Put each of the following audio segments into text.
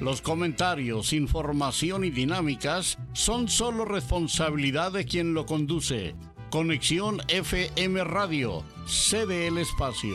Los comentarios, información y dinámicas son solo responsabilidad de quien lo conduce. Conexión FM Radio, cede el espacio.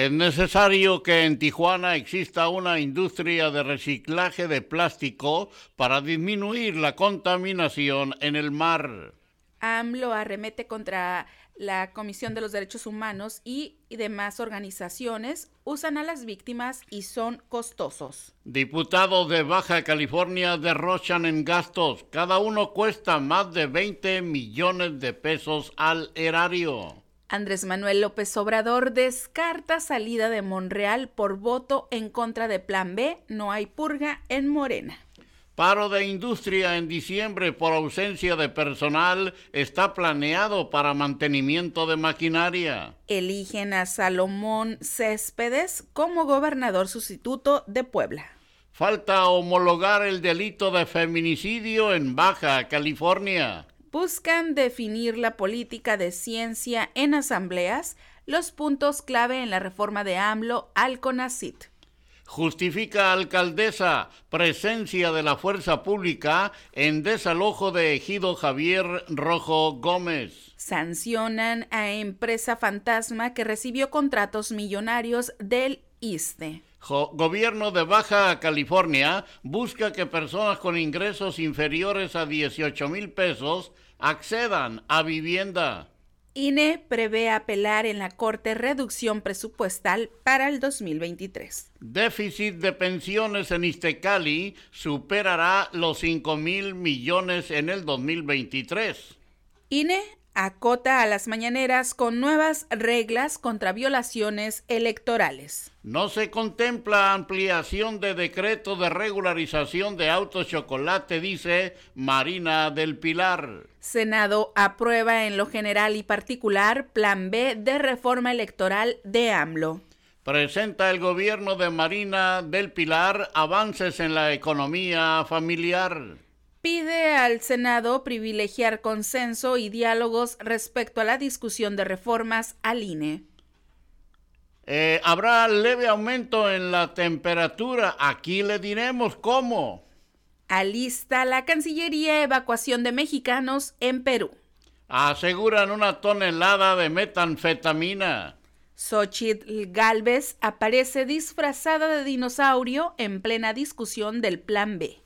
Es necesario que en Tijuana exista una industria de reciclaje de plástico para disminuir la contaminación en el mar. AMLO arremete contra la Comisión de los Derechos Humanos y, demás organizaciones usan a las víctimas y son costosos. Diputados de Baja California derrochan en gastos. Cada uno cuesta más de 20 millones de pesos al erario. Andrés Manuel López Obrador descarta salida de Monreal por voto en contra de Plan B. No hay purga en Morena. Paro de industria en diciembre por ausencia de personal está planeado para mantenimiento de maquinaria. Eligen a Salomón Céspedes como gobernador sustituto de Puebla. Falta homologar el delito de feminicidio en Baja California buscan definir la política de ciencia en asambleas, los puntos clave en la reforma de AMLO al CONACIT. Justifica alcaldesa presencia de la fuerza pública en desalojo de ejido Javier Rojo Gómez. Sancionan a empresa fantasma que recibió contratos millonarios del ISTE. Gobierno de Baja California busca que personas con ingresos inferiores a 18 mil pesos accedan a vivienda. INE prevé apelar en la Corte reducción presupuestal para el 2023. Déficit de pensiones en Iztecali superará los 5 mil millones en el 2023. INE acota a las mañaneras con nuevas reglas contra violaciones electorales. No se contempla ampliación de decreto de regularización de autos chocolate, dice Marina del Pilar. Senado aprueba en lo general y particular Plan B de reforma electoral de AMLO. Presenta el gobierno de Marina del Pilar avances en la economía familiar pide al Senado privilegiar consenso y diálogos respecto a la discusión de reformas al INE. Eh, habrá leve aumento en la temperatura. Aquí le diremos cómo. Alista la Cancillería evacuación de mexicanos en Perú. Aseguran una tonelada de metanfetamina. Xochitl Galvez aparece disfrazada de dinosaurio en plena discusión del Plan B.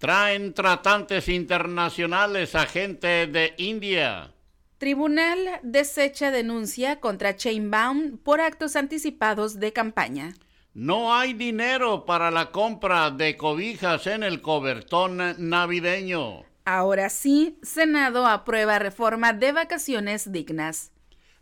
Traen tratantes internacionales a gente de India. Tribunal desecha denuncia contra Chainbaum por actos anticipados de campaña. No hay dinero para la compra de cobijas en el cobertón navideño. Ahora sí, Senado aprueba reforma de vacaciones dignas.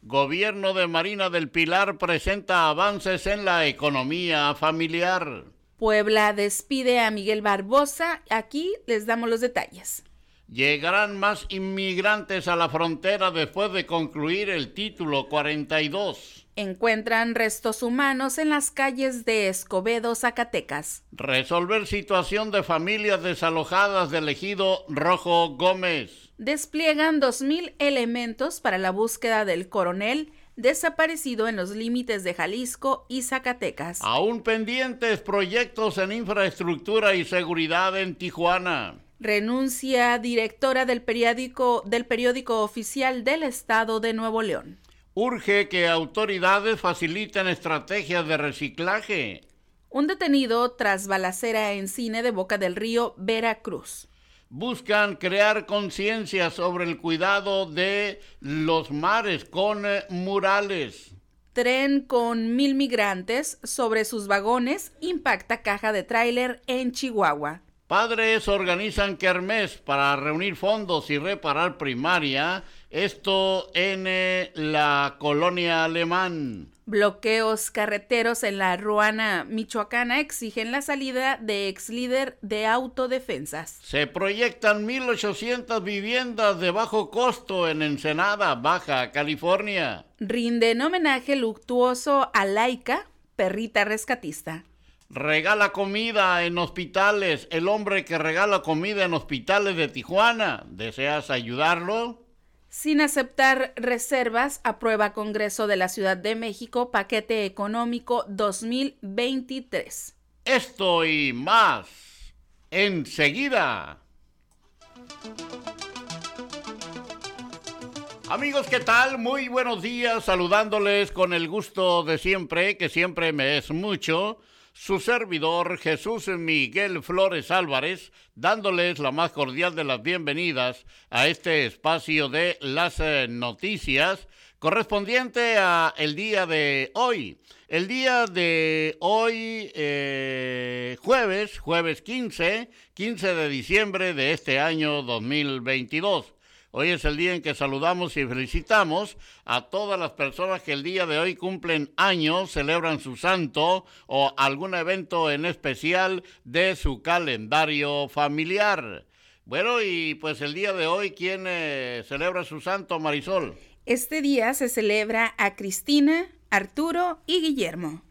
Gobierno de Marina del Pilar presenta avances en la economía familiar. Puebla despide a Miguel Barbosa. Aquí les damos los detalles. Llegarán más inmigrantes a la frontera después de concluir el título 42. Encuentran restos humanos en las calles de Escobedo, Zacatecas. Resolver situación de familias desalojadas del ejido Rojo Gómez. Despliegan 2.000 elementos para la búsqueda del coronel desaparecido en los límites de Jalisco y Zacatecas. Aún pendientes proyectos en infraestructura y seguridad en Tijuana. Renuncia directora del periódico, del periódico oficial del Estado de Nuevo León. Urge que autoridades faciliten estrategias de reciclaje. Un detenido tras balacera en cine de Boca del Río, Veracruz. Buscan crear conciencia sobre el cuidado de los mares con eh, murales. Tren con mil migrantes sobre sus vagones impacta caja de tráiler en Chihuahua. Padres organizan kermés para reunir fondos y reparar primaria, esto en eh, la colonia alemán. Bloqueos carreteros en la Ruana Michoacana exigen la salida de ex líder de autodefensas. Se proyectan 1.800 viviendas de bajo costo en Ensenada, Baja California. Rinden homenaje luctuoso a Laika, perrita rescatista regala comida en hospitales. El hombre que regala comida en hospitales de Tijuana, ¿deseas ayudarlo? Sin aceptar reservas, aprueba Congreso de la Ciudad de México Paquete Económico 2023. Esto y más enseguida. Amigos, ¿qué tal? Muy buenos días, saludándoles con el gusto de siempre, que siempre me es mucho su servidor Jesús Miguel Flores Álvarez, dándoles la más cordial de las bienvenidas a este espacio de las eh, noticias correspondiente a el día de hoy. El día de hoy, eh, jueves, jueves 15, 15 de diciembre de este año 2022. Hoy es el día en que saludamos y felicitamos a todas las personas que el día de hoy cumplen años, celebran su santo o algún evento en especial de su calendario familiar. Bueno, y pues el día de hoy, ¿quién eh, celebra su santo, Marisol? Este día se celebra a Cristina, Arturo y Guillermo.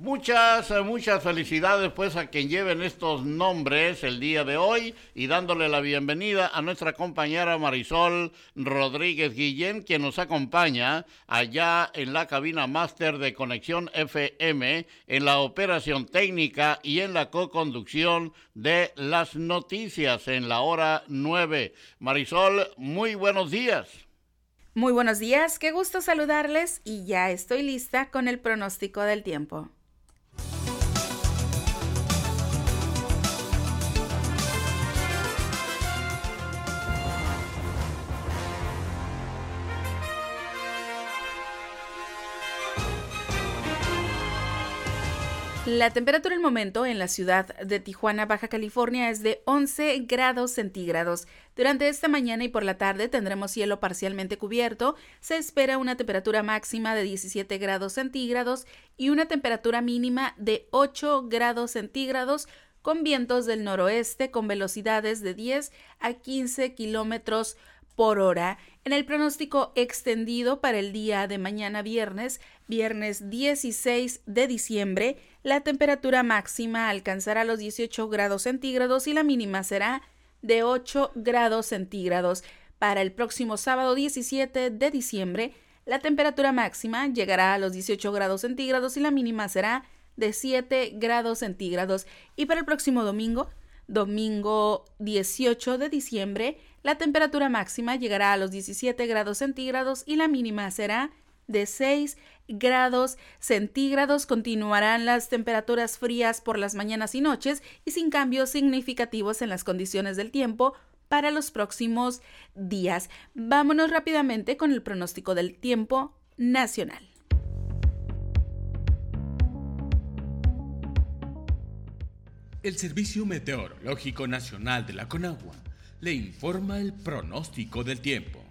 Muchas, eh, muchas felicidades pues a quien lleven estos nombres el día de hoy y dándole la bienvenida a nuestra compañera Marisol Rodríguez Guillén, quien nos acompaña allá en la cabina máster de Conexión FM, en la operación técnica y en la co-conducción de las noticias en la hora 9. Marisol, muy buenos días. Muy buenos días, qué gusto saludarles y ya estoy lista con el pronóstico del tiempo. La temperatura el momento en la ciudad de Tijuana, Baja California, es de 11 grados centígrados. Durante esta mañana y por la tarde tendremos cielo parcialmente cubierto. Se espera una temperatura máxima de 17 grados centígrados y una temperatura mínima de 8 grados centígrados con vientos del noroeste con velocidades de 10 a 15 kilómetros hora. En el pronóstico extendido para el día de mañana viernes, viernes 16 de diciembre, la temperatura máxima alcanzará los 18 grados centígrados y la mínima será de 8 grados centígrados. Para el próximo sábado 17 de diciembre, la temperatura máxima llegará a los 18 grados centígrados y la mínima será de 7 grados centígrados. Y para el próximo domingo, domingo 18 de diciembre, la temperatura máxima llegará a los 17 grados centígrados y la mínima será de 6 grados centígrados. Continuarán las temperaturas frías por las mañanas y noches y sin cambios significativos en las condiciones del tiempo para los próximos días. Vámonos rápidamente con el pronóstico del tiempo nacional. El Servicio Meteorológico Nacional de la Conagua le informa el pronóstico del tiempo.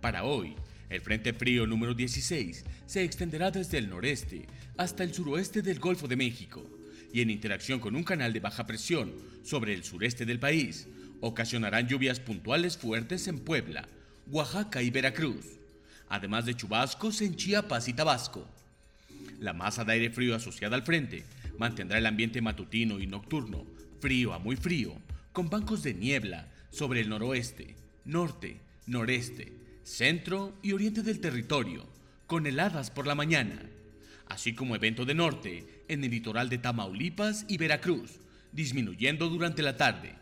Para hoy, el Frente Frío número 16 se extenderá desde el noreste hasta el suroeste del Golfo de México y en interacción con un canal de baja presión sobre el sureste del país, ocasionarán lluvias puntuales fuertes en Puebla, Oaxaca y Veracruz, además de chubascos en Chiapas y Tabasco. La masa de aire frío asociada al frente mantendrá el ambiente matutino y nocturno frío a muy frío, con bancos de niebla sobre el noroeste, norte, noreste, centro y oriente del territorio, con heladas por la mañana, así como evento de norte en el litoral de Tamaulipas y Veracruz, disminuyendo durante la tarde.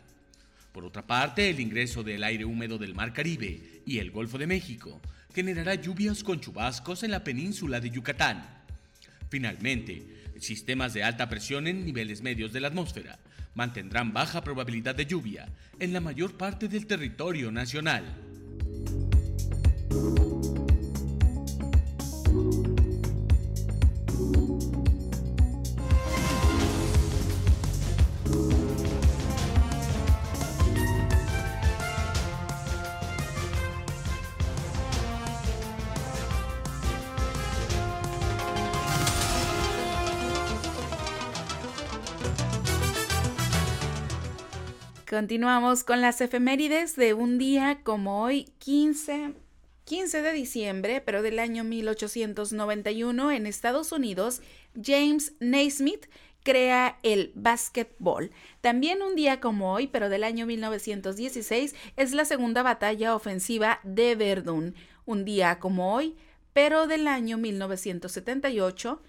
Por otra parte, el ingreso del aire húmedo del Mar Caribe y el Golfo de México generará lluvias con chubascos en la península de Yucatán. Finalmente, Sistemas de alta presión en niveles medios de la atmósfera mantendrán baja probabilidad de lluvia en la mayor parte del territorio nacional. Continuamos con las efemérides de un día como hoy, 15, 15 de diciembre, pero del año 1891 en Estados Unidos, James Naismith crea el básquetbol. También un día como hoy, pero del año 1916, es la segunda batalla ofensiva de Verdún. Un día como hoy, pero del año 1978,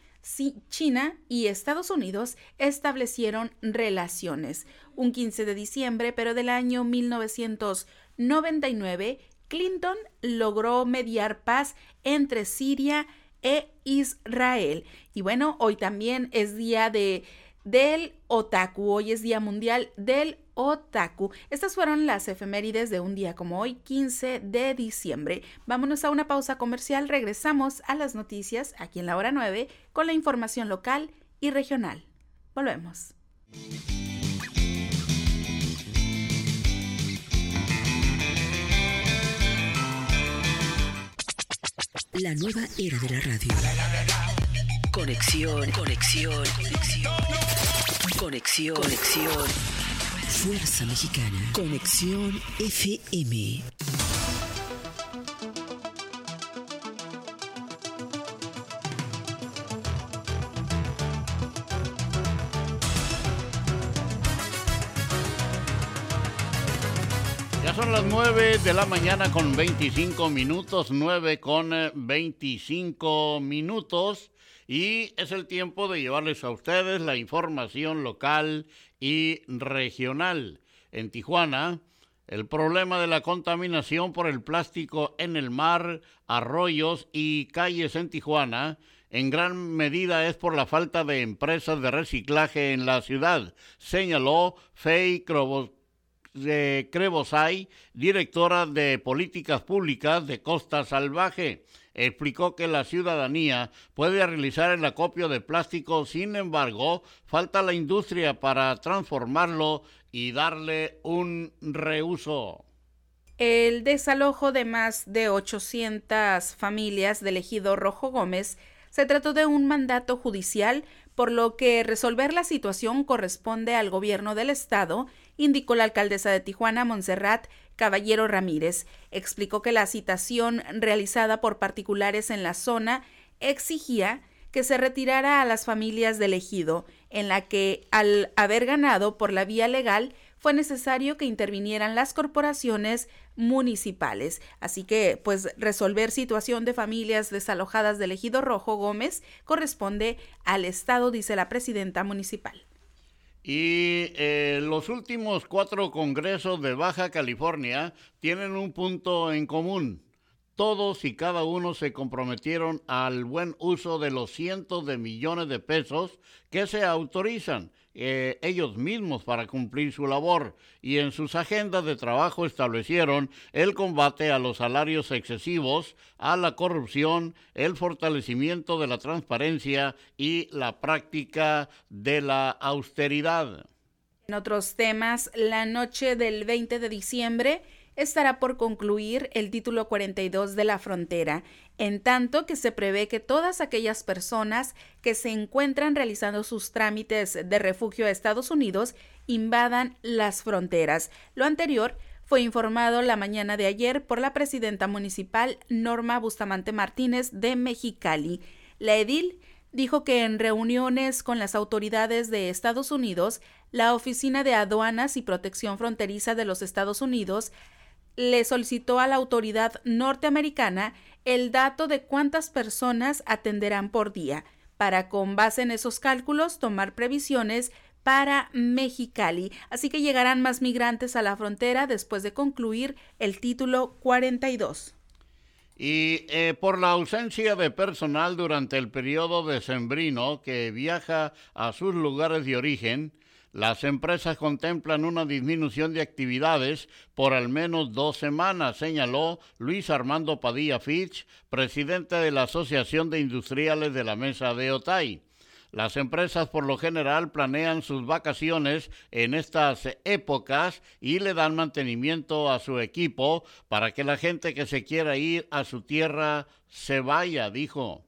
China y Estados Unidos establecieron relaciones. Un 15 de diciembre, pero del año 1999, Clinton logró mediar paz entre Siria e Israel. Y bueno, hoy también es día de del otaku. Hoy es Día Mundial del Otaku. Estas fueron las efemérides de un día como hoy, 15 de diciembre. Vámonos a una pausa comercial. Regresamos a las noticias aquí en la hora 9 con la información local y regional. Volvemos. La nueva era de la radio. Conexión, conexión, conexión. Conexión, conexión. Fuerza Mexicana. Conexión FM. Ya son las 9 de la mañana con 25 minutos, 9 con 25 minutos y es el tiempo de llevarles a ustedes la información local y regional. En Tijuana, el problema de la contaminación por el plástico en el mar, arroyos y calles en Tijuana en gran medida es por la falta de empresas de reciclaje en la ciudad, señaló Fey Crebosay, directora de Políticas Públicas de Costa Salvaje explicó que la ciudadanía puede realizar el acopio de plástico, sin embargo, falta la industria para transformarlo y darle un reuso. El desalojo de más de 800 familias del ejido Rojo Gómez se trató de un mandato judicial, por lo que resolver la situación corresponde al gobierno del estado, indicó la alcaldesa de Tijuana, Montserrat Caballero Ramírez. Explicó que la citación realizada por particulares en la zona exigía que se retirara a las familias del ejido, en la que, al haber ganado por la vía legal, fue necesario que intervinieran las corporaciones municipales. Así que, pues, resolver situación de familias desalojadas del ejido Rojo Gómez corresponde al Estado, dice la presidenta municipal. Y eh, los últimos cuatro congresos de Baja California tienen un punto en común. Todos y cada uno se comprometieron al buen uso de los cientos de millones de pesos que se autorizan eh, ellos mismos para cumplir su labor y en sus agendas de trabajo establecieron el combate a los salarios excesivos, a la corrupción, el fortalecimiento de la transparencia y la práctica de la austeridad. En otros temas, la noche del 20 de diciembre, estará por concluir el título 42 de la frontera, en tanto que se prevé que todas aquellas personas que se encuentran realizando sus trámites de refugio a Estados Unidos invadan las fronteras. Lo anterior fue informado la mañana de ayer por la presidenta municipal Norma Bustamante Martínez de Mexicali. La edil dijo que en reuniones con las autoridades de Estados Unidos, la Oficina de Aduanas y Protección Fronteriza de los Estados Unidos le solicitó a la autoridad norteamericana el dato de cuántas personas atenderán por día, para con base en esos cálculos tomar previsiones para Mexicali. Así que llegarán más migrantes a la frontera después de concluir el título 42. Y eh, por la ausencia de personal durante el periodo decembrino que viaja a sus lugares de origen, las empresas contemplan una disminución de actividades por al menos dos semanas, señaló Luis Armando Padilla Fitch, presidente de la Asociación de Industriales de la Mesa de Otay. Las empresas por lo general planean sus vacaciones en estas épocas y le dan mantenimiento a su equipo para que la gente que se quiera ir a su tierra se vaya, dijo.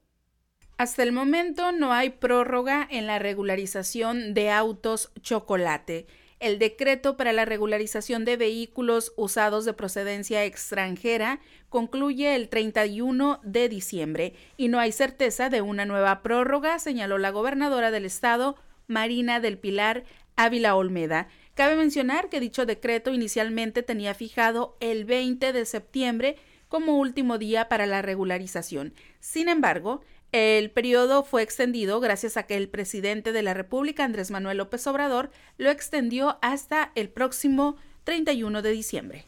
Hasta el momento no hay prórroga en la regularización de autos chocolate. El decreto para la regularización de vehículos usados de procedencia extranjera concluye el 31 de diciembre y no hay certeza de una nueva prórroga, señaló la gobernadora del estado, Marina del Pilar Ávila Olmeda. Cabe mencionar que dicho decreto inicialmente tenía fijado el 20 de septiembre como último día para la regularización. Sin embargo, el periodo fue extendido gracias a que el presidente de la República, Andrés Manuel López Obrador, lo extendió hasta el próximo 31 de diciembre.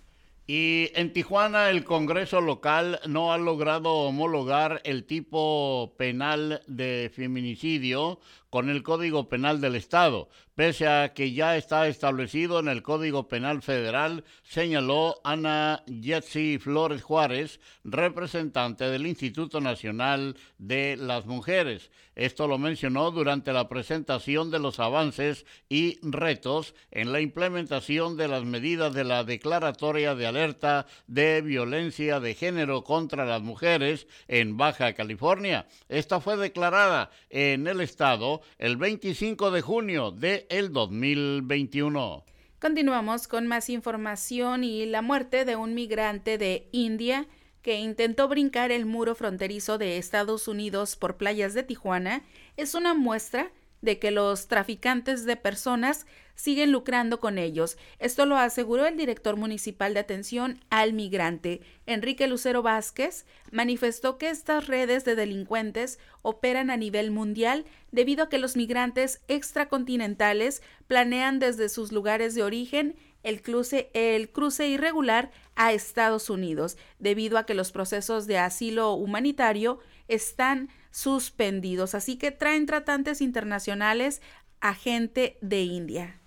Y en Tijuana el Congreso local no ha logrado homologar el tipo penal de feminicidio con el Código Penal del Estado, pese a que ya está establecido en el Código Penal Federal, señaló Ana Yetsi Flores Juárez, representante del Instituto Nacional de las Mujeres. Esto lo mencionó durante la presentación de los avances y retos en la implementación de las medidas de la Declaratoria de Alerta de Violencia de Género contra las Mujeres en Baja California. Esta fue declarada en el Estado el 25 de junio de el 2021. Continuamos con más información y la muerte de un migrante de India que intentó brincar el muro fronterizo de Estados Unidos por playas de Tijuana es una muestra de que los traficantes de personas siguen lucrando con ellos. Esto lo aseguró el director municipal de atención al migrante, Enrique Lucero Vázquez, manifestó que estas redes de delincuentes operan a nivel mundial debido a que los migrantes extracontinentales planean desde sus lugares de origen el cruce, el cruce irregular a Estados Unidos, debido a que los procesos de asilo humanitario están suspendidos. Así que traen tratantes internacionales a gente de India.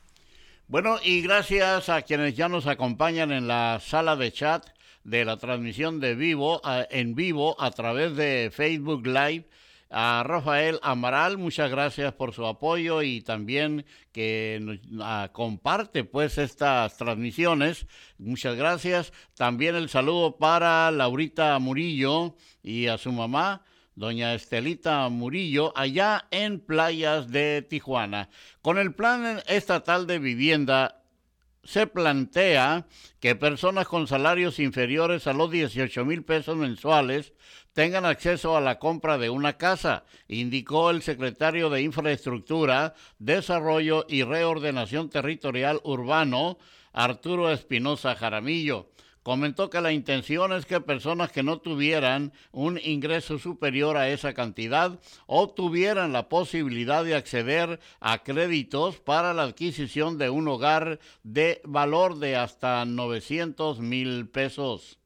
Bueno, y gracias a quienes ya nos acompañan en la sala de chat de la transmisión de vivo, en vivo a través de Facebook Live. A Rafael Amaral, muchas gracias por su apoyo y también que nos, comparte pues estas transmisiones. Muchas gracias. También el saludo para Laurita Murillo y a su mamá, doña Estelita Murillo, allá en Playas de Tijuana. Con el Plan Estatal de Vivienda se plantea que personas con salarios inferiores a los 18 mil pesos mensuales tengan acceso a la compra de una casa, indicó el secretario de Infraestructura, Desarrollo y Reordenación Territorial Urbano, Arturo Espinosa Jaramillo comentó que la intención es que personas que no tuvieran un ingreso superior a esa cantidad o tuvieran la posibilidad de acceder a créditos para la adquisición de un hogar de valor de hasta 900 mil pesos.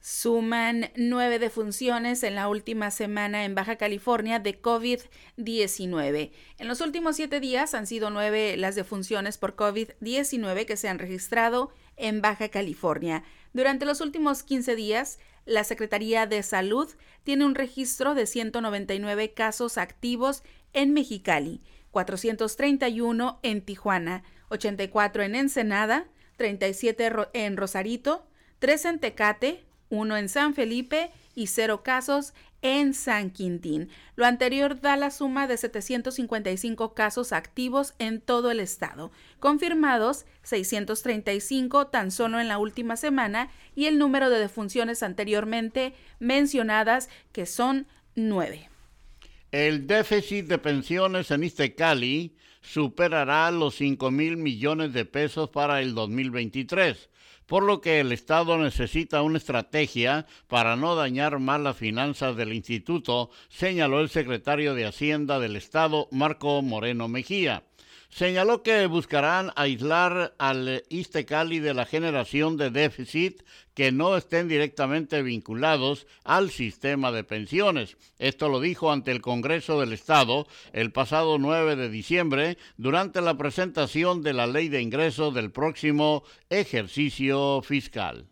Suman nueve defunciones en la última semana en Baja California de COVID-19. En los últimos siete días han sido nueve las defunciones por COVID-19 que se han registrado en Baja California. Durante los últimos 15 días, la Secretaría de Salud tiene un registro de 199 casos activos en Mexicali, 431 en Tijuana, 84 en Ensenada, 37 en Rosarito, 3 en Tecate, 1 en San Felipe y 0 casos en San Quintín. Lo anterior da la suma de 755 casos activos en todo el estado, confirmados 635 tan solo en la última semana y el número de defunciones anteriormente mencionadas que son 9. El déficit de pensiones en Iztecali superará los 5 mil millones de pesos para el 2023 por lo que el Estado necesita una estrategia para no dañar más las finanzas del instituto, señaló el secretario de Hacienda del Estado, Marco Moreno Mejía. Señaló que buscarán aislar al Istecali de la generación de déficit que no estén directamente vinculados al sistema de pensiones. Esto lo dijo ante el Congreso del Estado el pasado 9 de diciembre durante la presentación de la ley de ingresos del próximo ejercicio fiscal.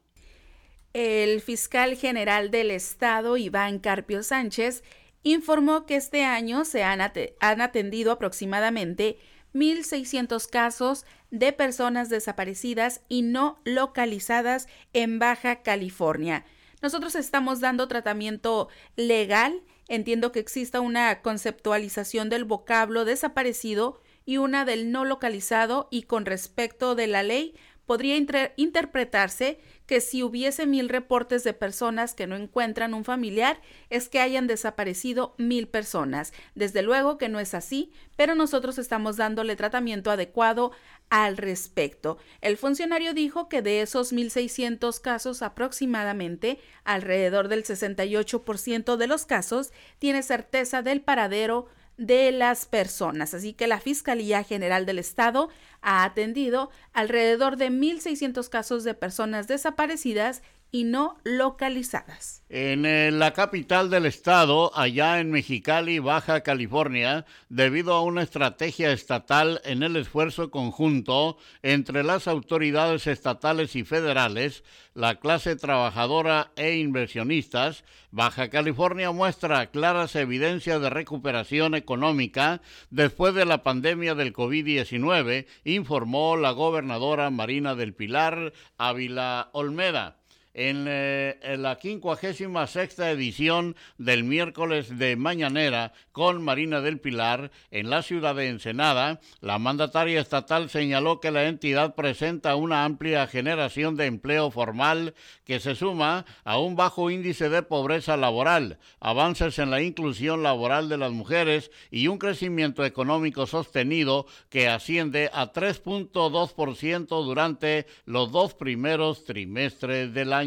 El fiscal general del Estado, Iván Carpio Sánchez, informó que este año se han, atendido aproximadamente 1.600 casos de personas desaparecidas y no localizadas en Baja California. Nosotros estamos dando tratamiento legal. Entiendo que exista una conceptualización del vocablo desaparecido y una del no localizado y con respecto de la ley podría interpretarse que si hubiese mil reportes de personas que no encuentran un familiar, es que hayan desaparecido mil personas. Desde luego que no es así, pero nosotros estamos dándole tratamiento adecuado al respecto. El funcionario dijo que de esos 1.600 casos aproximadamente, alrededor del 68% de los casos tiene certeza del paradero de las personas. Así que la Fiscalía General del Estado ha atendido alrededor de 1.600 casos de personas desaparecidas y no localizadas. En eh, la capital del estado, allá en Mexicali, Baja California, debido a una estrategia estatal en el esfuerzo conjunto entre las autoridades estatales y federales, la clase trabajadora e inversionistas, Baja California muestra claras evidencias de recuperación económica después de la pandemia del COVID-19, informó la gobernadora Marina del Pilar Ávila Olmeda. Eh, en, la 56 sexta edición del miércoles de Mañanera con Marina del Pilar en la ciudad de Ensenada, la mandataria estatal señaló que la entidad presenta una amplia generación de empleo formal que se suma a un bajo índice de pobreza laboral, avances en la inclusión laboral de las mujeres y un crecimiento económico sostenido que asciende a 3.2% durante los dos primeros trimestres del año.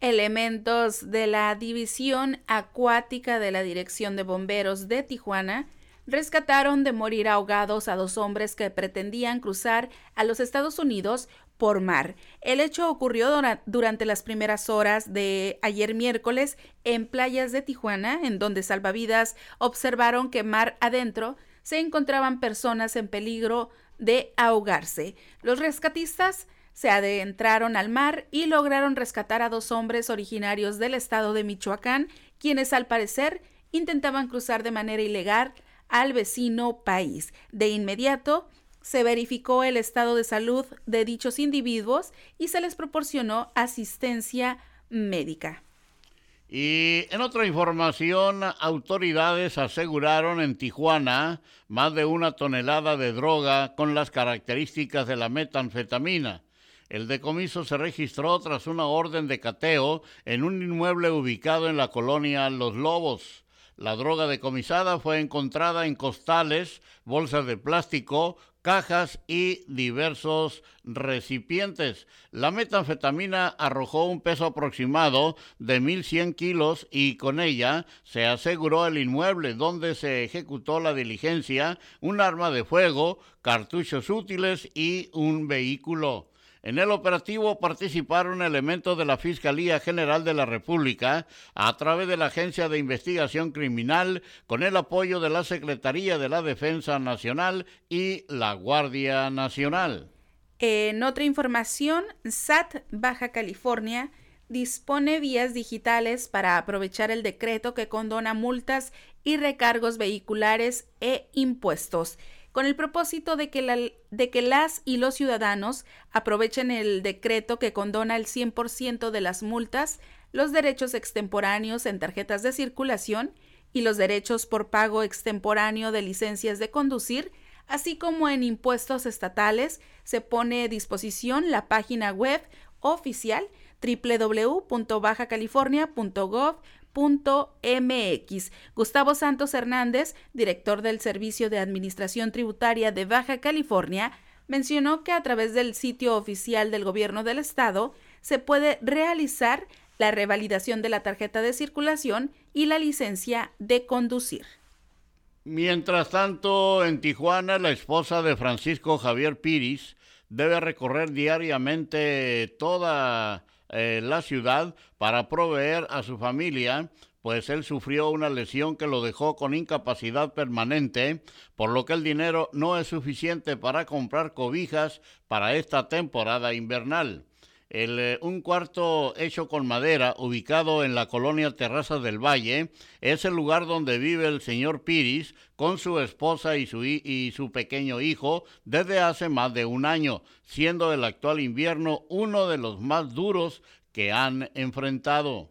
Elementos de la División Acuática de la Dirección de Bomberos de Tijuana rescataron de morir ahogados a dos hombres que pretendían cruzar a los Estados Unidos por mar. El hecho ocurrió durante las primeras horas de ayer miércoles en playas de Tijuana, en donde salvavidas observaron que mar adentro se encontraban personas en peligro de ahogarse. Los rescatistas se adentraron al mar y lograron rescatar a dos hombres originarios del estado de Michoacán, quienes al parecer intentaban cruzar de manera ilegal al vecino país. De inmediato, se verificó el estado de salud de dichos individuos y se les proporcionó asistencia médica. Y en otra información, autoridades aseguraron en Tijuana más de una tonelada de droga con las características de la metanfetamina. El decomiso se registró tras una orden de cateo en un inmueble ubicado en la colonia Los Lobos. La droga decomisada fue encontrada en costales, bolsas de plástico, cajas y diversos recipientes. La metanfetamina arrojó un peso aproximado de 1.100 kilos y con ella se aseguró el inmueble donde se ejecutó la diligencia, un arma de fuego, cartuchos útiles y un vehículo. En el operativo participaron elementos de la Fiscalía General de la República a través de la Agencia de Investigación Criminal con el apoyo de la Secretaría de la Defensa Nacional y la Guardia Nacional. En otra información, SAT Baja California dispone vías digitales para aprovechar el decreto que condona multas y recargos vehiculares e impuestos con el propósito de que, de que las y los ciudadanos aprovechen el decreto que condona el 100% de las multas, los derechos extemporáneos en tarjetas de circulación y los derechos por pago extemporáneo de licencias de conducir, así como en impuestos estatales, se pone a disposición la página web oficial MX. Gustavo Santos Hernández, director del Servicio de Administración Tributaria de Baja California, mencionó que a través del sitio oficial del Gobierno del Estado se puede realizar la revalidación de la tarjeta de circulación y la licencia de conducir. Mientras tanto, en Tijuana, la esposa de Francisco Javier Piris debe recorrer diariamente toda eh, la ciudad para proveer a su familia, pues él sufrió una lesión que lo dejó con incapacidad permanente, por lo que el dinero no es suficiente para comprar cobijas para esta temporada invernal. Eh, un cuarto hecho con madera, ubicado en la colonia Terrazas del Valle, es el lugar donde vive el señor Piris con su esposa y su, y su pequeño hijo desde hace más de un año, siendo el actual invierno uno de los más duros que han enfrentado.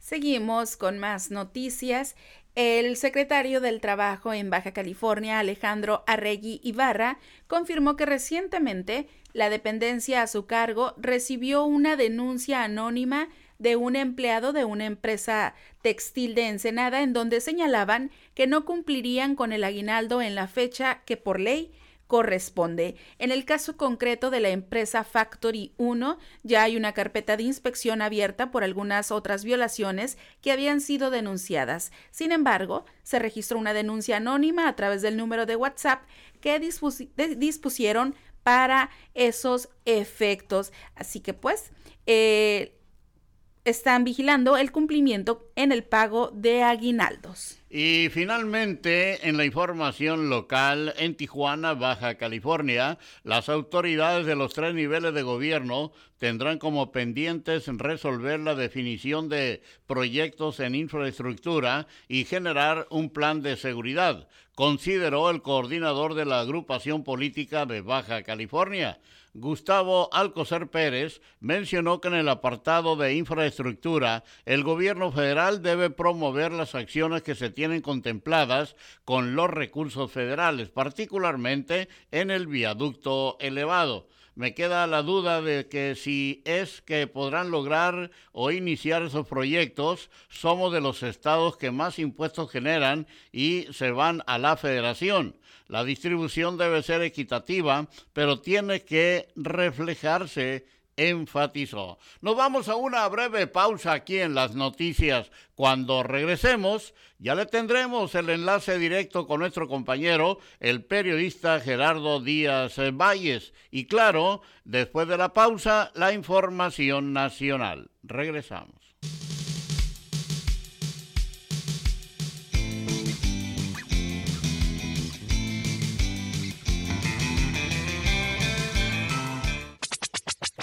Seguimos con más noticias. El secretario del Trabajo en Baja California, Alejandro Arregui Ibarra, confirmó que recientemente la dependencia a su cargo recibió una denuncia anónima de un empleado de una empresa textil de Ensenada en donde señalaban que no cumplirían con el aguinaldo en la fecha que por ley corresponde. En el caso concreto de la empresa Factory 1, ya hay una carpeta de inspección abierta por algunas otras violaciones que habían sido denunciadas. Sin embargo, se registró una denuncia anónima a través del número de WhatsApp que dispusieron para esos efectos. Así que pues, eh, están vigilando el cumplimiento en el pago de aguinaldos. Y finalmente, en la información local, en Tijuana, Baja California, las autoridades de los tres niveles de gobierno tendrán como pendientes resolver la definición de proyectos en infraestructura y generar un plan de seguridad, consideró el coordinador de la agrupación política de Baja California. Gustavo Alcocer Pérez mencionó que en el apartado de infraestructura, el gobierno federal debe promover las acciones que se tienen contempladas con los recursos federales, particularmente en el viaducto elevado me queda la duda de que si es que podrán lograr o iniciar esos proyectos, somos de los estados que más impuestos generan y se van a la federación. La distribución debe ser equitativa, pero tiene que reflejarse enfatizó. Nos vamos a una breve pausa aquí en las noticias. Cuando regresemos, ya le tendremos el enlace directo con nuestro compañero, el periodista Gerardo Díaz Valles. Y claro, después de la pausa, la información nacional. Regresamos.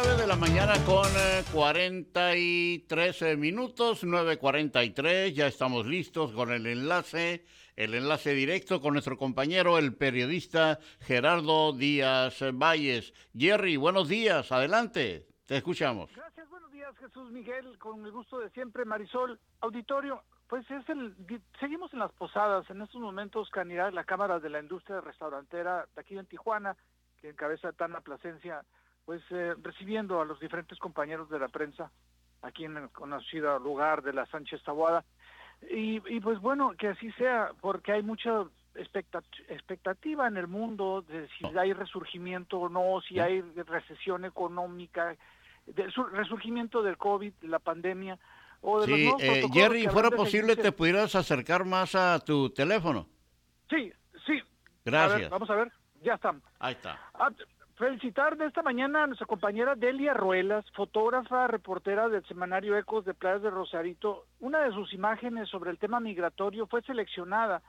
de la mañana con 43 eh, minutos, 9.43, ya estamos listos con el enlace, el enlace directo con nuestro compañero, el periodista Gerardo Díaz Valles. Jerry, buenos días, adelante, te escuchamos. Gracias, buenos días Jesús Miguel, con el gusto de siempre, Marisol, auditorio. Pues es el, seguimos en las posadas, en estos momentos Canidad, la Cámara de la Industria Restaurantera de aquí en Tijuana, que encabeza Tana Plasencia, pues eh, recibiendo a los diferentes compañeros de la prensa aquí en el conocido lugar de la Sánchez Tabuada. Y, pues bueno, que así sea, porque hay mucha expectativa en el mundo de si hay resurgimiento o no, si hay recesión económica, de, resurgimiento del COVID, la pandemia. O de sí, eh, Jerry, fuera posible, te pudieras acercar más a tu teléfono. Sí, sí. Gracias. vamos a ver, ya estamos. Ahí está. Ah, Felicitar de esta mañana a nuestra compañera Delia Ruelas, fotógrafa, reportera del semanario Ecos de Playas de Rosarito. Una de sus imágenes sobre el tema migratorio fue seleccionada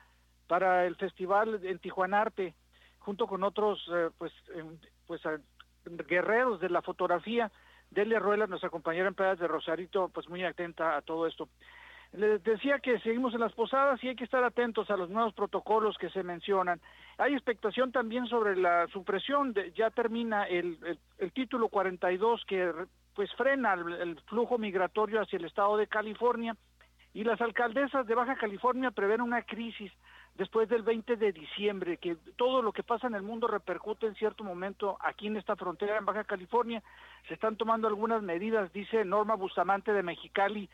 para el festival en Tijuanarte, junto con otros eh, pues, pues guerreros de la fotografía. Delia Ruelas, nuestra compañera en Playas de Rosarito, pues muy atenta a todo esto. Les decía que seguimos en las posadas y hay que estar atentos a los nuevos protocolos que se mencionan. Hay expectación también sobre la supresión, de, ya termina el, el, título 42 que pues frena el, flujo migratorio hacia el estado de California y las alcaldesas de Baja California prevén una crisis después del 20 de diciembre, que todo lo que pasa en el mundo repercute en cierto momento aquí en esta frontera en Baja California. Se están tomando algunas medidas, dice Norma Bustamante de Mexicali,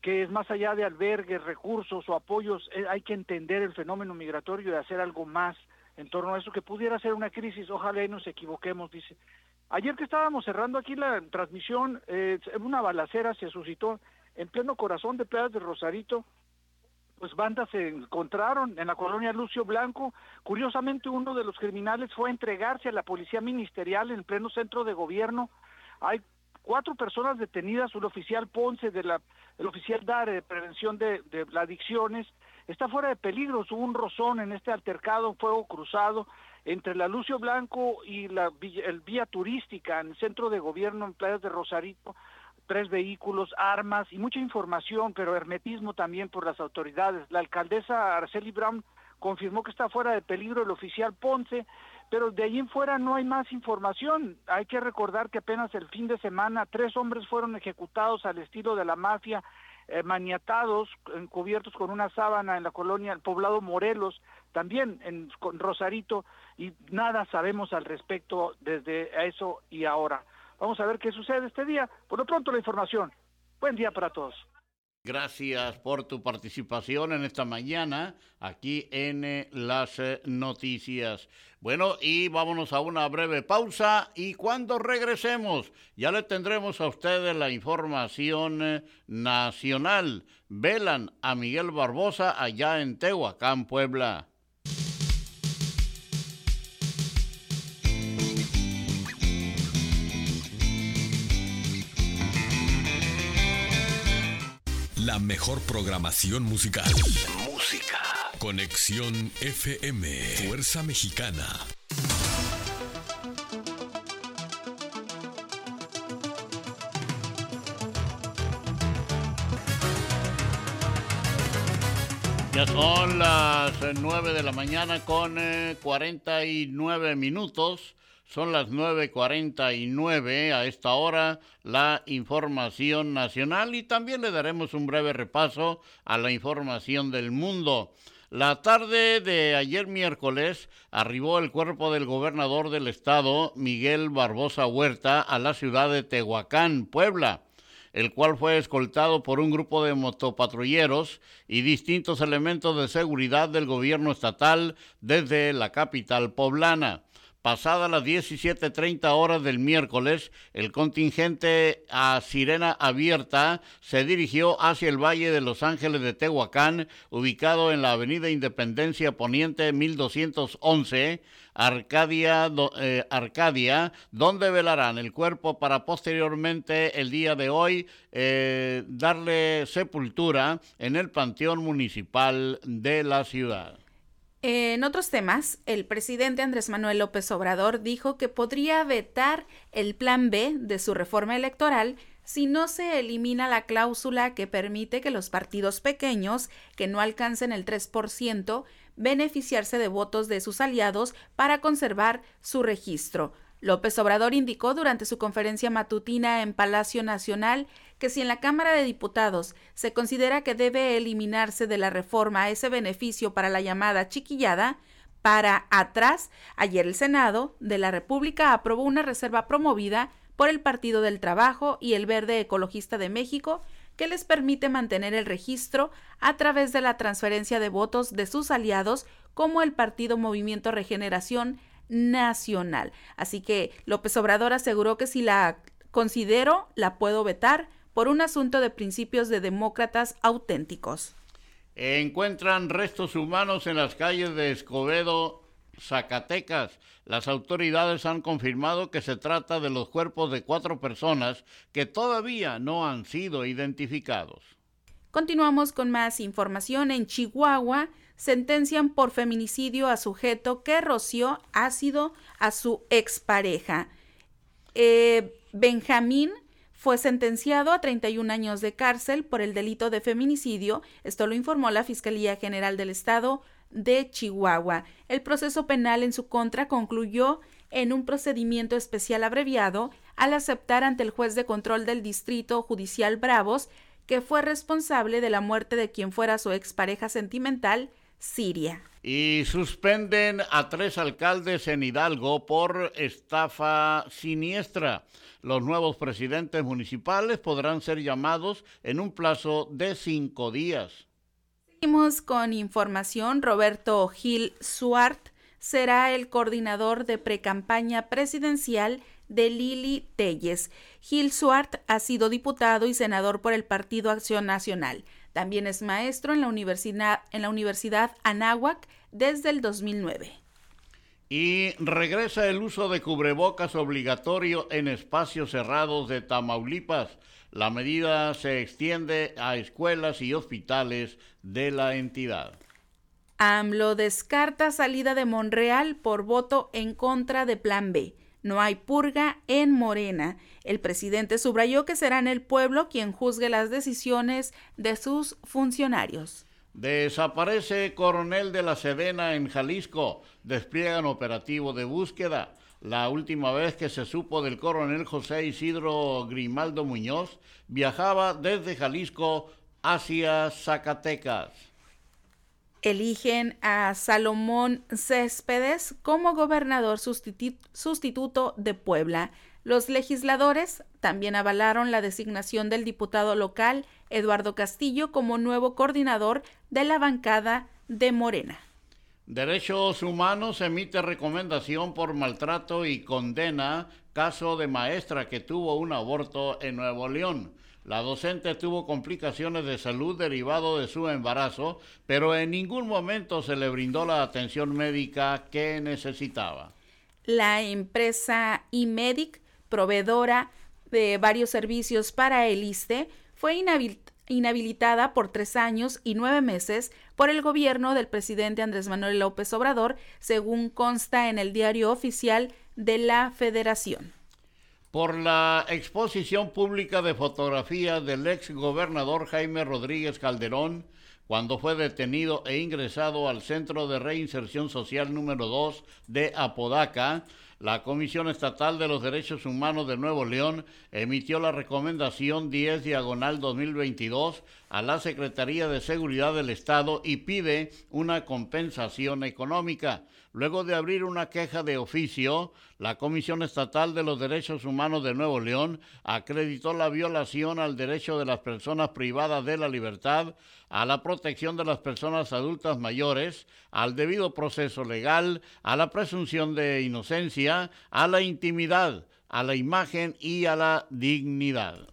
que es más allá de albergues, recursos o apoyos, eh, hay que entender el fenómeno migratorio y hacer algo más en torno a eso que pudiera ser una crisis. Ojalá y nos equivoquemos, dice. Ayer que estábamos cerrando aquí la transmisión, eh, una balacera se suscitó en pleno corazón de Playas de Rosarito, pues bandas se encontraron en la colonia Lucio Blanco. Curiosamente, uno de los criminales fue a entregarse a la policía ministerial en pleno centro de gobierno. Hay cuatro personas detenidas, un oficial Ponce, de la, el oficial DARE de Prevención de, de Adicciones, está fuera de peligro. Hubo un rozón en este altercado, fuego cruzado entre la Lucio Blanco y la el vía turística en el centro de gobierno en Playas de Rosarito tres vehículos, armas y mucha información, pero hermetismo también por las autoridades. La alcaldesa Arceli Brown confirmó que está fuera de peligro el oficial Ponce, pero de ahí en fuera no hay más información. Hay que recordar que apenas el fin de semana tres hombres fueron ejecutados al estilo de la mafia, eh, maniatados, cubiertos con una sábana en la colonia, el poblado Morelos, también en con Rosarito, y nada sabemos al respecto desde eso y ahora. Vamos a ver qué sucede este día. Por lo pronto la información. Buen día para todos. Gracias por tu participación en esta mañana aquí en eh, las eh, noticias. Bueno, y vámonos a una breve pausa y cuando regresemos ya le tendremos a ustedes la información eh, nacional. Velan a Miguel Barbosa allá en Tehuacán, Puebla. La mejor programación musical. Música. Conexión FM. Fuerza Mexicana. Ya son las 9 de la mañana con 49 eh, minutos. Son las 9.49 a esta hora la información nacional y también le daremos un breve repaso a la información del mundo. La tarde de ayer miércoles arribó el cuerpo del gobernador del estado, Miguel Barbosa Huerta, a la ciudad de Tehuacán, Puebla, el cual fue escoltado por un grupo de motopatrulleros y distintos elementos de seguridad del gobierno estatal desde la capital poblana. Pasadas las 17.30 horas del miércoles, el contingente a sirena abierta se dirigió hacia el Valle de Los Ángeles de Tehuacán, ubicado en la Avenida Independencia Poniente 1211, Arcadia, eh, Arcadia donde velarán el cuerpo para posteriormente el día de hoy eh, darle sepultura en el Panteón Municipal de la ciudad. En otros temas, el presidente Andrés Manuel López Obrador dijo que podría vetar el plan B de su reforma electoral si no se elimina la cláusula que permite que los partidos pequeños, que no alcancen el 3%, beneficiarse de votos de sus aliados para conservar su registro. López Obrador indicó durante su conferencia matutina en Palacio Nacional que si en la Cámara de Diputados se considera que debe eliminarse de la reforma ese beneficio para la llamada chiquillada, para atrás, ayer el Senado de la República aprobó una reserva promovida por el Partido del Trabajo y el Verde Ecologista de México que les permite mantener el registro a través de la transferencia de votos de sus aliados como el Partido Movimiento Regeneración Nacional. Así que López Obrador aseguró que si la considero, la puedo vetar por un asunto de principios de demócratas auténticos. Encuentran restos humanos en las calles de Escobedo, Zacatecas. Las autoridades han confirmado que se trata de los cuerpos de cuatro personas que todavía no han sido identificados. Continuamos con más información. En Chihuahua sentencian por feminicidio a sujeto que roció ácido a su expareja. Eh, Benjamín fue sentenciado a 31 años de cárcel por el delito de feminicidio. Esto lo informó la Fiscalía General del Estado de Chihuahua. El proceso penal en su contra concluyó en un procedimiento especial abreviado al aceptar ante el juez de control del Distrito Judicial Bravos que fue responsable de la muerte de quien fuera su expareja sentimental, Siria. Y suspenden a tres alcaldes en Hidalgo por estafa siniestra. Los nuevos presidentes municipales podrán ser llamados en un plazo de cinco días. Seguimos con información. Roberto Gil Suart será el coordinador de precampaña presidencial de Lili Telles. Gil Suart ha sido diputado y senador por el Partido Acción Nacional. También es maestro en la Universidad, en la Universidad Anáhuac desde el 2009. Y regresa el uso de cubrebocas obligatorio en espacios cerrados de Tamaulipas. La medida se extiende a escuelas y hospitales de la entidad. AMLO descarta salida de Monreal por voto en contra de Plan B. No hay purga en Morena. El presidente subrayó que será en el pueblo quien juzgue las decisiones de sus funcionarios. Desaparece coronel de la Sedena en Jalisco. Despliegan operativo de búsqueda. La última vez que se supo del coronel José Isidro Grimaldo Muñoz viajaba desde Jalisco hacia Zacatecas eligen a Salomón Céspedes como gobernador sustituto de Puebla. Los legisladores también avalaron la designación del diputado local Eduardo Castillo como nuevo coordinador de la bancada de Morena. Derechos Humanos emite recomendación por maltrato y condena caso de maestra que tuvo un aborto en Nuevo León. La docente tuvo complicaciones de salud derivado de su embarazo, pero en ningún momento se le brindó la atención médica que necesitaba. La empresa IMEDIC, proveedora de varios servicios para el ISTE, fue inhabilitada por tres años y nueve meses por el gobierno del presidente Andrés Manuel López Obrador, según consta en el diario oficial de la Federación por la exposición pública de fotografías del ex gobernador Jaime Rodríguez Calderón cuando fue detenido e ingresado al Centro de Reinserción Social número 2 de Apodaca, la Comisión Estatal de los Derechos Humanos de Nuevo León emitió la recomendación 10 diagonal 2022 a la Secretaría de Seguridad del Estado y pide una compensación económica. Luego de abrir una queja de oficio, la Comisión Estatal de los Derechos Humanos de Nuevo León acreditó la violación al derecho de las personas privadas de la libertad, a la protección de las personas adultas mayores, al debido proceso legal, a la presunción de inocencia, a la intimidad, a la imagen y a la dignidad.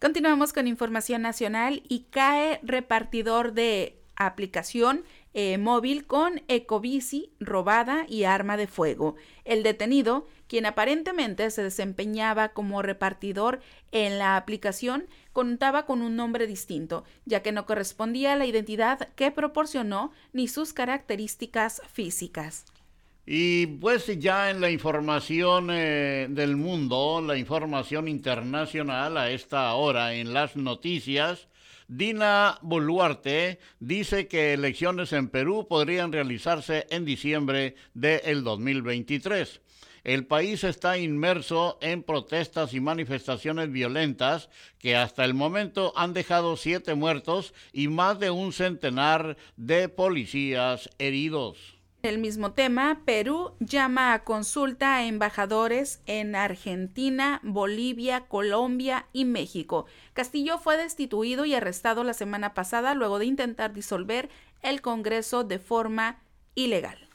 Continuamos con información nacional y cae repartidor de aplicación eh, móvil con ecobici robada y arma de fuego. El detenido, quien aparentemente se desempeñaba como repartidor en la aplicación, contaba con un nombre distinto, ya que no correspondía a la identidad que proporcionó ni sus características físicas. Y pues ya en la información eh, del mundo, la información internacional a esta hora en las noticias, Dina Boluarte dice que elecciones en Perú podrían realizarse en diciembre del 2023. El país está inmerso en protestas y manifestaciones violentas que hasta el momento han dejado siete muertos y más de un centenar de policías heridos. El mismo tema, Perú llama a consulta a embajadores en Argentina, Bolivia, Colombia y México. Castillo fue destituido y arrestado la semana pasada luego de intentar disolver el Congreso de forma ilegal.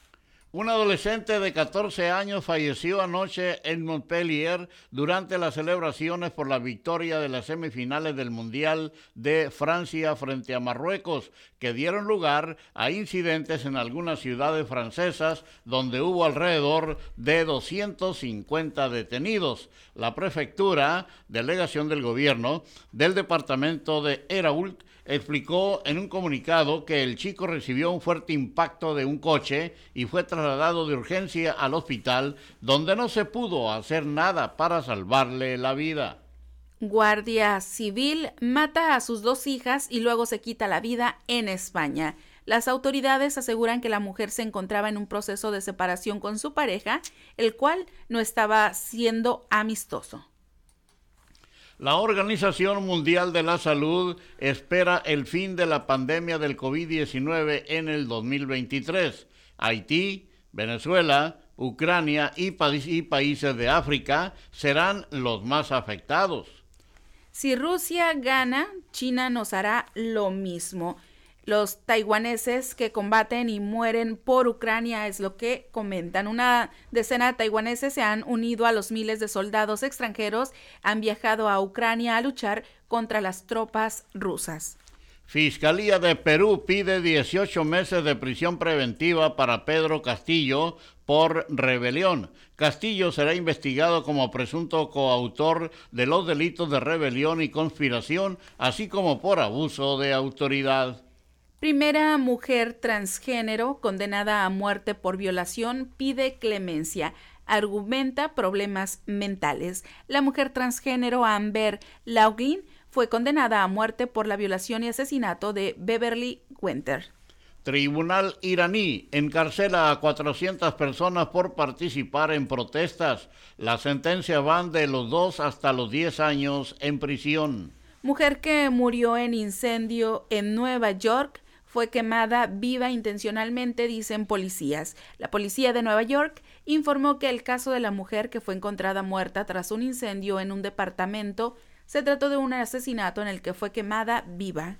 Un adolescente de 14 años falleció anoche en Montpellier durante las celebraciones por la victoria de las semifinales del Mundial de Francia frente a Marruecos, que dieron lugar a incidentes en algunas ciudades francesas donde hubo alrededor de 250 detenidos. La prefectura, delegación del gobierno del departamento de Erault, explicó en un comunicado que el chico recibió un fuerte impacto de un coche y fue trasladado de urgencia al hospital donde no se pudo hacer nada para salvarle la vida. Guardia Civil mata a sus dos hijas y luego se quita la vida en España. Las autoridades aseguran que la mujer se encontraba en un proceso de separación con su pareja, el cual no estaba siendo amistoso. La Organización Mundial de la Salud espera el fin de la pandemia del COVID-19 en el 2023. Haití, Venezuela, Ucrania y, países de África serán los más afectados. Si Rusia gana, China nos hará lo mismo. Los taiwaneses que combaten y mueren por Ucrania es lo que comentan. Una decena de taiwaneses se han unido a los miles de soldados extranjeros, han viajado a Ucrania a luchar contra las tropas rusas. Fiscalía de Perú pide 18 meses de prisión preventiva para Pedro Castillo por rebelión. Castillo será investigado como presunto coautor de los delitos de rebelión y conspiración, así como por abuso de autoridad. Primera mujer transgénero condenada a muerte por violación pide clemencia. Argumenta problemas mentales. La mujer transgénero Amber Laughlin fue condenada a muerte por la violación y asesinato de Beverly Winter. Tribunal iraní encarcela a 400 personas por participar en protestas. La sentencia van de los 2 hasta los 10 años en prisión. Mujer que murió en incendio en Nueva York fue quemada viva intencionalmente, dicen policías. La policía de Nueva York informó que el caso de la mujer que fue encontrada muerta tras un incendio en un departamento se trató de un asesinato en el que fue quemada viva.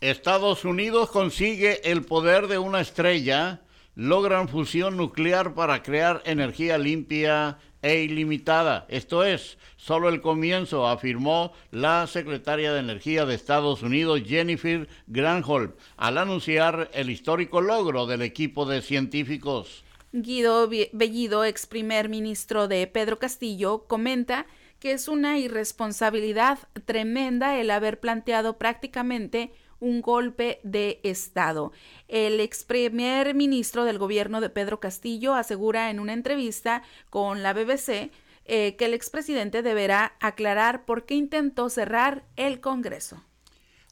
Estados Unidos consigue el poder de una estrella, logran fusión nuclear para crear energía limpia e ilimitada. Esto es solo el comienzo, afirmó la secretaria de Energía de Estados Unidos, Jennifer Granholm, al anunciar el histórico logro del equipo de científicos. Guido Bellido, ex primer ministro de Pedro Castillo, comenta que es una irresponsabilidad tremenda el haber planteado prácticamente un golpe de Estado. El ex primer ministro del gobierno de Pedro Castillo asegura en una entrevista con la BBC eh, que el expresidente deberá aclarar por qué intentó cerrar el Congreso.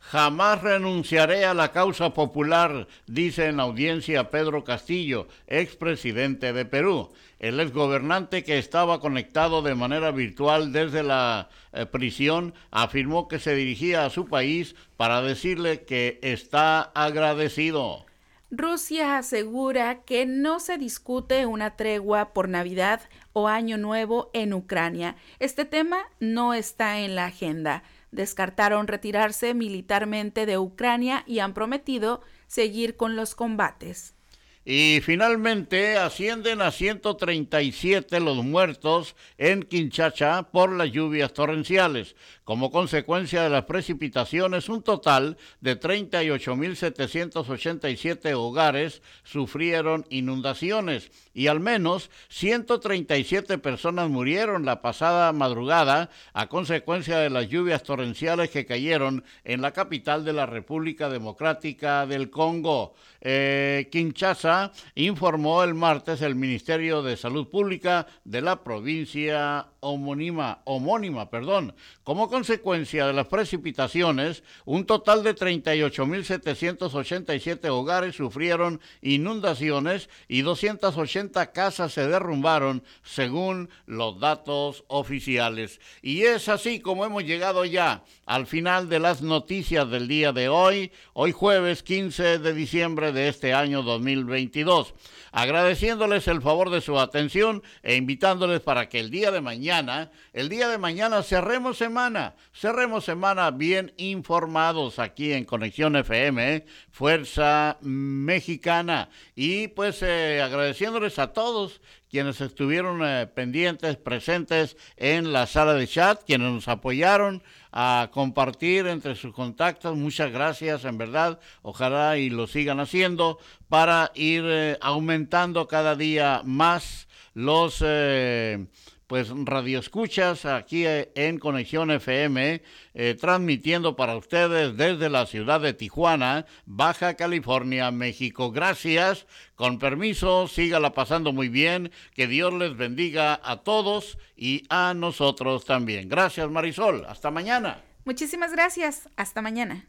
Jamás renunciaré a la causa popular, dice en audiencia Pedro Castillo, expresidente de Perú. El exgobernante que estaba conectado de manera virtual desde la eh, prisión afirmó que se dirigía a su país para decirle que está agradecido. Rusia asegura que no se discute una tregua por Navidad o Año Nuevo en Ucrania. Este tema no está en la agenda descartaron retirarse militarmente de Ucrania y han prometido seguir con los combates. Y finalmente ascienden a 137 los muertos en Kinchacha por las lluvias torrenciales. Como consecuencia de las precipitaciones, un total de 38.787 hogares sufrieron inundaciones y al menos 137 personas murieron la pasada madrugada a consecuencia de las lluvias torrenciales que cayeron en la capital de la República Democrática del Congo. Eh, Kinshasa, informó el martes el Ministerio de Salud Pública de la provincia homónima, homónima, perdón. Como consecuencia de las precipitaciones, un total de 38.787 hogares sufrieron inundaciones y 280 casas se derrumbaron, según los datos oficiales. Y es así como hemos llegado ya al final de las noticias del día de hoy, hoy jueves 15 de diciembre de este año 2022 agradeciéndoles el favor de su atención e invitándoles para que el día de mañana, el día de mañana cerremos semana, cerremos semana bien informados aquí en Conexión FM, ¿eh? Fuerza Mexicana. Y pues eh, agradeciéndoles a todos quienes estuvieron eh, pendientes, presentes en la sala de chat, quienes nos apoyaron a compartir entre sus contactos. Muchas gracias, en verdad. Ojalá y lo sigan haciendo para ir eh, aumentando cada día más los eh, pues radioescuchas aquí eh, en Conexión FM, eh, transmitiendo para ustedes desde la ciudad de Tijuana, Baja California, México. Gracias, con permiso, sígala pasando muy bien, que Dios les bendiga a todos y a nosotros también. Gracias Marisol, hasta mañana. Muchísimas gracias, hasta mañana.